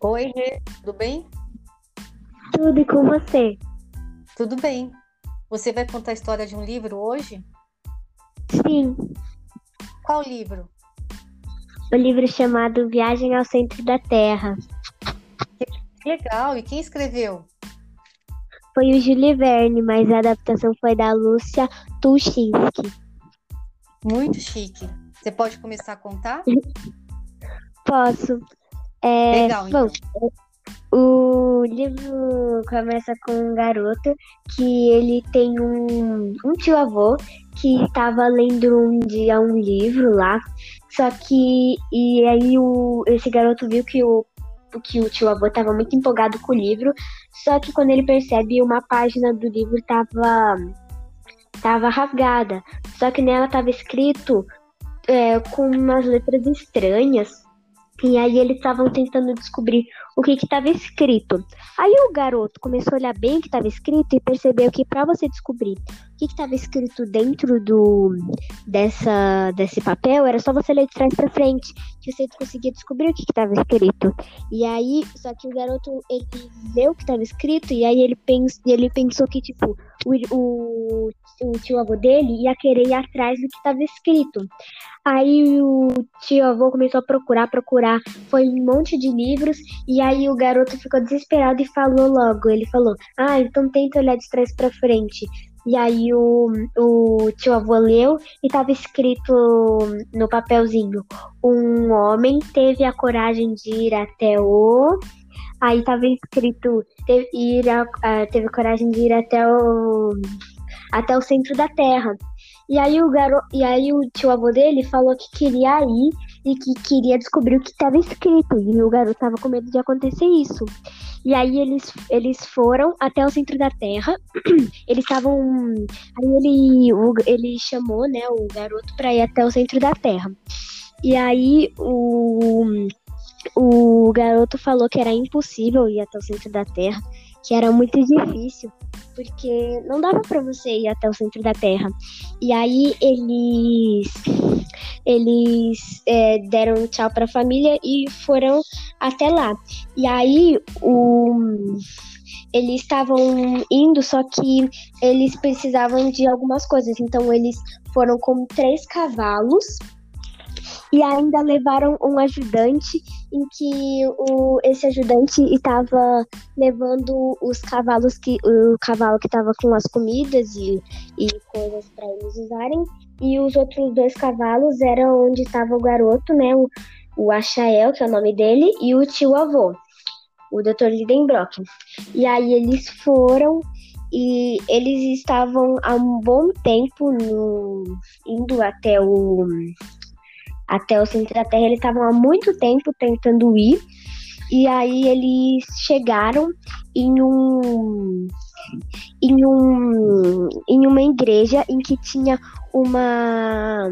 Oi, Rê, tudo bem? Tudo e com você? Tudo bem. Você vai contar a história de um livro hoje? Sim, Qual livro? o livro chamado Viagem ao Centro da Terra. Que Legal, e quem escreveu? Foi o Júlio Verne, mas a adaptação foi da Lúcia Tuchinski. Muito chique. Você pode começar a contar? Posso? É, Legal, bom, então. o livro começa com um garoto que ele tem um, um tio-avô que estava lendo um dia um livro lá, só que e aí o, esse garoto viu que o que o tio-avô estava muito empolgado com o livro, só que quando ele percebe uma página do livro estava tava rasgada, só que nela estava escrito é, com umas letras estranhas. E aí eles estavam tentando descobrir o que estava escrito. Aí o garoto começou a olhar bem o que estava escrito e percebeu que para você descobrir que estava escrito dentro do dessa desse papel era só você ler de trás para frente que você conseguia descobrir o que estava escrito. E aí, só que o garoto ele leu o que estava escrito e aí ele pens, ele pensou que tipo o, o, o tio avô dele ia querer ir atrás do que estava escrito. Aí o tio avô começou a procurar, procurar, foi um monte de livros, e aí o garoto ficou desesperado e falou logo. Ele falou: Ah, então tenta olhar de trás pra frente. E aí o, o tio avô leu e tava escrito no papelzinho: Um homem teve a coragem de ir até o. Aí tava escrito: teve, ir a- teve coragem de ir até o. Até o centro da Terra. E aí o garo... e aí o tio avô dele falou que queria ir e que queria descobrir o que estava escrito. E o garoto estava com medo de acontecer isso. E aí eles, eles foram até o centro da Terra. Eles estavam. Aí ele, o- ele chamou, né, o garoto para ir até o centro da Terra. E aí o, o garoto falou que era impossível ir até o centro da Terra, que era muito difícil, porque não dava para você ir até o centro da Terra. E aí eles eles é, deram tchau para a família e foram até lá. E aí o eles estavam indo, só que eles precisavam de algumas coisas. Então eles foram com três cavalos e ainda levaram um ajudante em que o, esse ajudante estava levando os cavalos que o cavalo que estava com as comidas e, e coisas para eles usarem e os outros dois cavalos eram onde estava o garoto, né, o, o Achael, que é o nome dele, e o tio avô, o Dr. Lidenbrock. E aí eles foram e eles estavam há um bom tempo no, indo até o até o centro da Terra. Eles estavam há muito tempo tentando ir. E aí eles chegaram em um em um em uma igreja em que tinha uma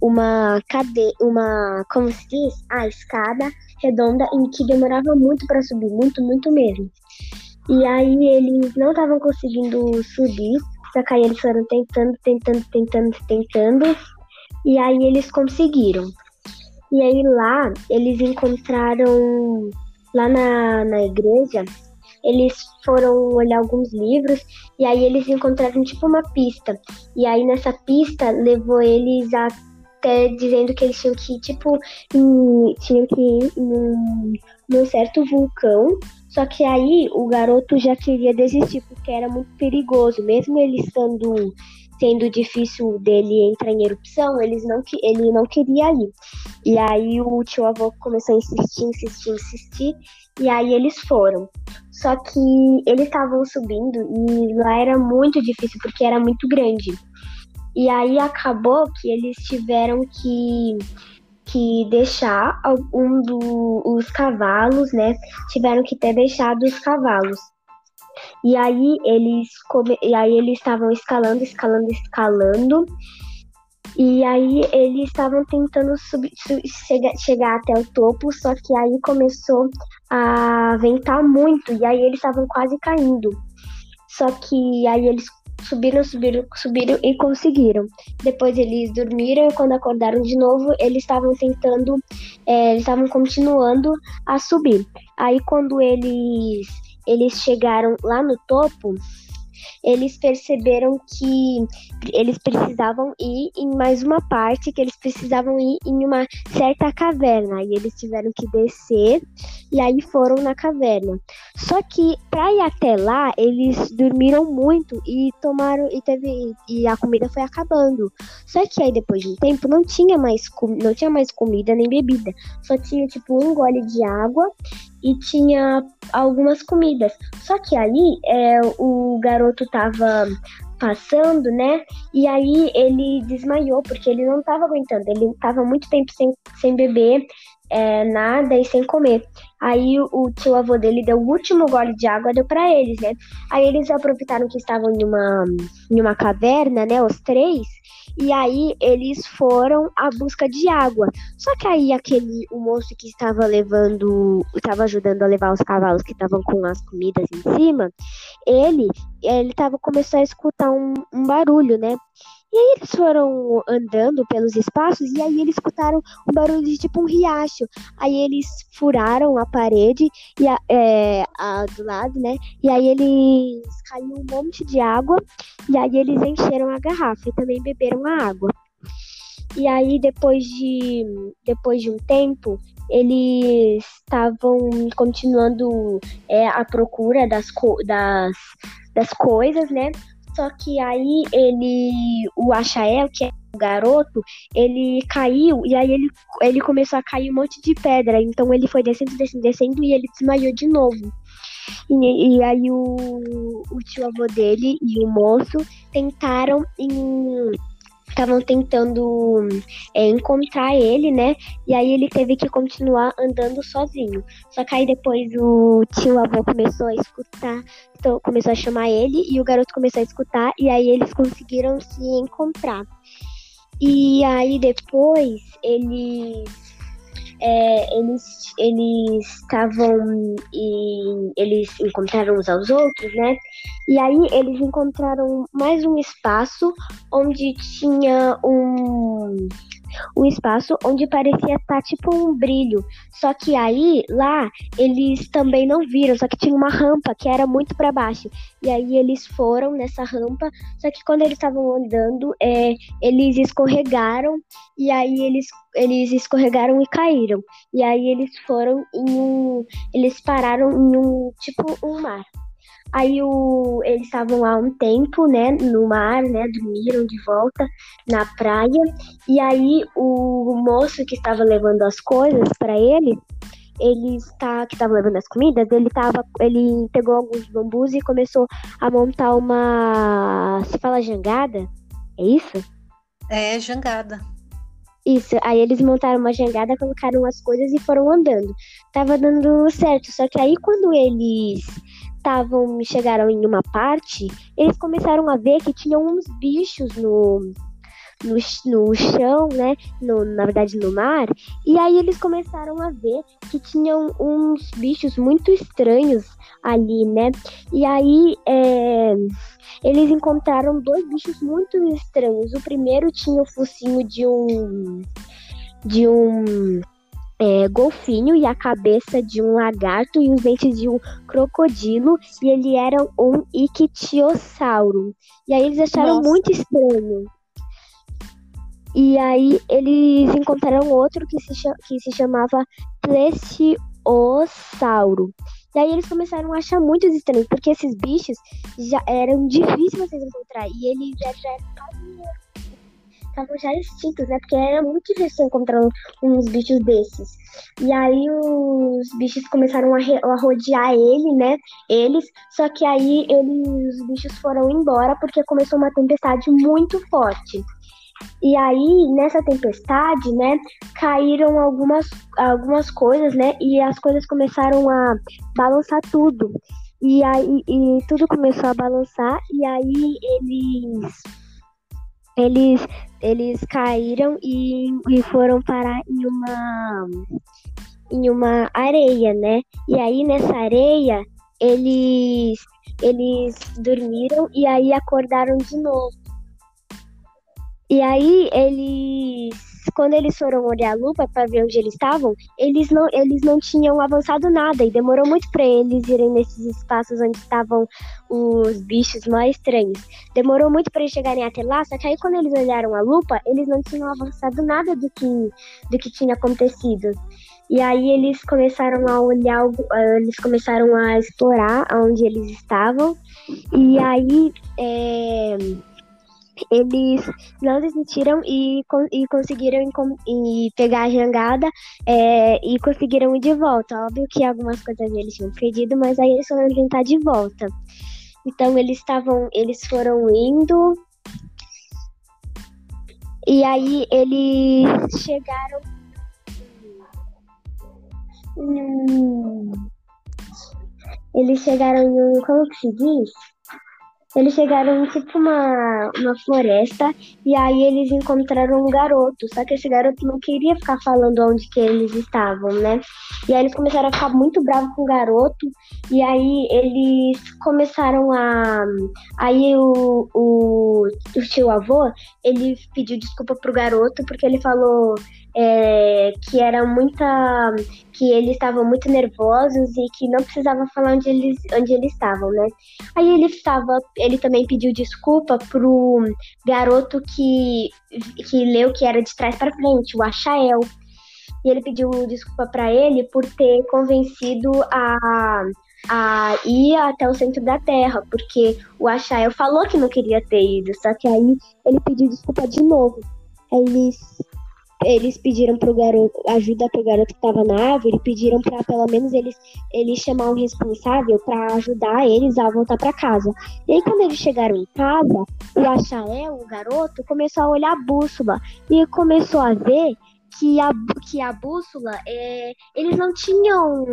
uma cadeia, uma como se diz, a escada redonda em que demorava muito para subir, muito, muito mesmo. E aí eles não estavam conseguindo subir, só que aí eles foram tentando, tentando, tentando, tentando, e aí eles conseguiram. E aí lá eles encontraram, lá na, na igreja, eles foram olhar alguns livros e aí eles encontraram tipo uma pista. E aí nessa pista levou eles até dizendo que eles tinham que tipo, em, tinham que ir num, num certo vulcão. Só que aí o garoto já queria desistir porque era muito perigoso, mesmo ele estando sendo difícil dele entrar em erupção, eles não, ele não queria ir. E aí o tio avô começou a insistir, insistir, insistir, e aí eles foram. Só que eles estavam subindo e lá era muito difícil porque era muito grande. E aí acabou que eles tiveram que, que deixar um dos cavalos, né? Tiveram que ter deixado os cavalos. E aí eles come... e aí eles estavam escalando, escalando, escalando. E aí eles estavam tentando subir, su- chegar, chegar até o topo, só que aí começou a ventar muito e aí eles estavam quase caindo. Só que aí eles subiram, subiram, subiram e conseguiram. Depois eles dormiram e quando acordaram de novo, eles estavam tentando, é, eles estavam continuando a subir. Aí quando eles eles chegaram lá no topo, eles perceberam que eles precisavam ir em mais uma parte, que eles precisavam ir em uma certa caverna. E eles tiveram que descer e aí foram na caverna. Só que para ir até lá, eles dormiram muito e tomaram e teve e a comida foi acabando. Só que aí depois de um tempo não tinha mais não tinha mais comida nem bebida. Só tinha tipo um gole de água e tinha algumas comidas. Só que aí é, o garoto tava passando, né? E aí ele desmaiou, porque ele não tava aguentando. Ele tava muito tempo sem, sem beber é, nada e sem comer. Aí o tio avô dele deu o último gole de água, deu para eles, né? Aí eles aproveitaram que estavam em uma, em uma caverna, né? Os três. E aí eles foram à busca de água. Só que aí aquele o moço que estava levando, estava ajudando a levar os cavalos que estavam com as comidas em cima, ele ele tava começou a escutar um, um barulho, né? E aí eles foram andando pelos espaços e aí eles escutaram um barulho de tipo um riacho. Aí eles furaram a parede e a, é, a, do lado, né? E aí eles caiu um monte de água e aí eles encheram a garrafa e também beberam a água. E aí depois de depois de um tempo eles estavam continuando é, a procura das, das, das coisas, né? Só que aí ele, o Achael, que é o garoto, ele caiu e aí ele, ele começou a cair um monte de pedra. Então ele foi descendo, descendo, descendo e ele desmaiou de novo. E, e aí o, o tio avô dele e o moço tentaram em estavam tentando é, encontrar ele, né? E aí ele teve que continuar andando sozinho. Só que aí depois o tio avô começou a escutar, então começou a chamar ele e o garoto começou a escutar e aí eles conseguiram se encontrar. E aí depois eles é, eles eles estavam eles encontraram uns aos outros, né? E aí eles encontraram mais um espaço onde tinha um um espaço onde parecia estar tá, tipo um brilho. Só que aí, lá, eles também não viram, só que tinha uma rampa que era muito para baixo. E aí eles foram nessa rampa, só que quando eles estavam andando, é, eles escorregaram e aí eles, eles escorregaram e caíram. E aí eles foram em um. Eles pararam em um tipo um mar. Aí o, eles estavam lá um tempo, né, no mar, né, dormiram de volta na praia. E aí o moço que estava levando as coisas para ele, ele está que estava levando as comidas, ele tava, ele pegou alguns bambus e começou a montar uma, se fala jangada? É isso? É, jangada. Isso, aí eles montaram uma jangada, colocaram as coisas e foram andando. Tava dando certo, só que aí quando eles estavam chegaram em uma parte, eles começaram a ver que tinham uns bichos no no, no chão, né? No, na verdade, no mar. E aí eles começaram a ver que tinham uns bichos muito estranhos ali, né? E aí é, eles encontraram dois bichos muito estranhos. O primeiro tinha o focinho de um de um é, golfinho e a cabeça de um lagarto e os dentes de um crocodilo e ele era um ictiossauro. E aí eles acharam Nossa. muito estranho. E aí eles encontraram outro que se, que se chamava Plesiosauro. E aí eles começaram a achar muito estranhos, porque esses bichos já eram difíceis vocês encontrar. E eles já, já estavam já extintos, né? Porque era muito difícil encontrar uns bichos desses. E aí os bichos começaram a, a rodear ele, né? Eles, só que aí eles, os bichos foram embora porque começou uma tempestade muito forte. E aí, nessa tempestade, né, caíram algumas, algumas coisas, né, e as coisas começaram a balançar tudo. E aí, e tudo começou a balançar, e aí eles eles, eles caíram e, e foram parar em uma em uma areia, né? E aí nessa areia eles eles dormiram e aí acordaram de novo. E aí eles, quando eles foram olhar a lupa para ver onde eles estavam, eles não, eles não tinham avançado nada e demorou muito para eles irem nesses espaços onde estavam os bichos mais estranhos. Demorou muito para eles chegarem até lá, só que aí quando eles olharam a lupa, eles não tinham avançado nada do que, do que tinha acontecido. E aí eles começaram a olhar, eles começaram a explorar onde eles estavam. E aí é, eles não desistiram e, e conseguiram e pegar a jangada é, e conseguiram ir de volta. Óbvio que algumas coisas eles tinham perdido, mas aí eles foram tentar de volta. Então eles estavam, eles foram indo e aí eles chegaram. Hum, eles chegaram em um. Como que se diz? Eles chegaram tipo uma, uma floresta e aí eles encontraram um garoto. Só que esse garoto não queria ficar falando onde que eles estavam, né? E aí eles começaram a ficar muito bravos com o garoto. E aí eles começaram a. Aí o, o, o tio avô, ele pediu desculpa pro garoto porque ele falou é, que era muita. que eles estavam muito nervosos e que não precisava falar onde eles, onde eles estavam, né? Aí ele estava. Ele também pediu desculpa pro garoto que, que leu que era de trás para frente, o Achael. E ele pediu desculpa para ele por ter convencido a a ir até o centro da Terra, porque o Achael falou que não queria ter ido, só que aí ele pediu desculpa de novo. Eles eles pediram pro garoto ajuda pro garoto que estava na árvore, pediram para pelo menos eles eles chamar um responsável para ajudar eles a voltar para casa. E aí quando eles chegaram em casa, o Achael, o garoto, começou a olhar a bússola e começou a ver que a, que a bússola, é, eles não tinham.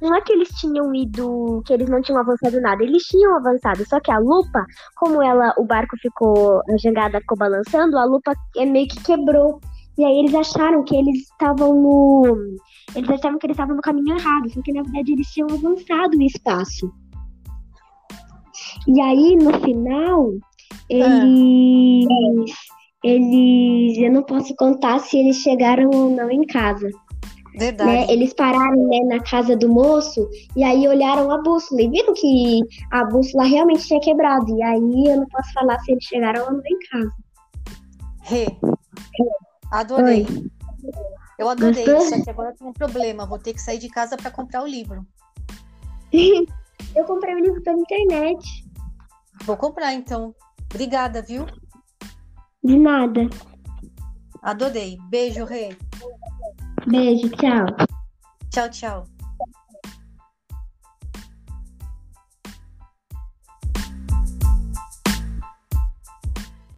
Não é que eles tinham ido. que eles não tinham avançado nada. Eles tinham avançado. Só que a lupa, como ela o barco ficou. a jangada ficou balançando, a lupa é, meio que quebrou. E aí eles acharam que eles estavam no. Eles achavam que eles estavam no caminho errado, só que na verdade eles tinham avançado no espaço. E aí, no final, eles. Ah. Eles. Eu não posso contar se eles chegaram ou não em casa. Verdade. Né? Eles pararam né, na casa do moço e aí olharam a bússola e viram que a bússola realmente tinha quebrado. E aí eu não posso falar se eles chegaram ou não em casa. Rê, Adorei. Oi. Eu adorei, Gostou? só que agora tem um problema. Vou ter que sair de casa para comprar o livro. Eu comprei o livro pela internet. Vou comprar então. Obrigada, viu? De nada. Adorei. Beijo, Rê. Beijo, tchau. Tchau, tchau.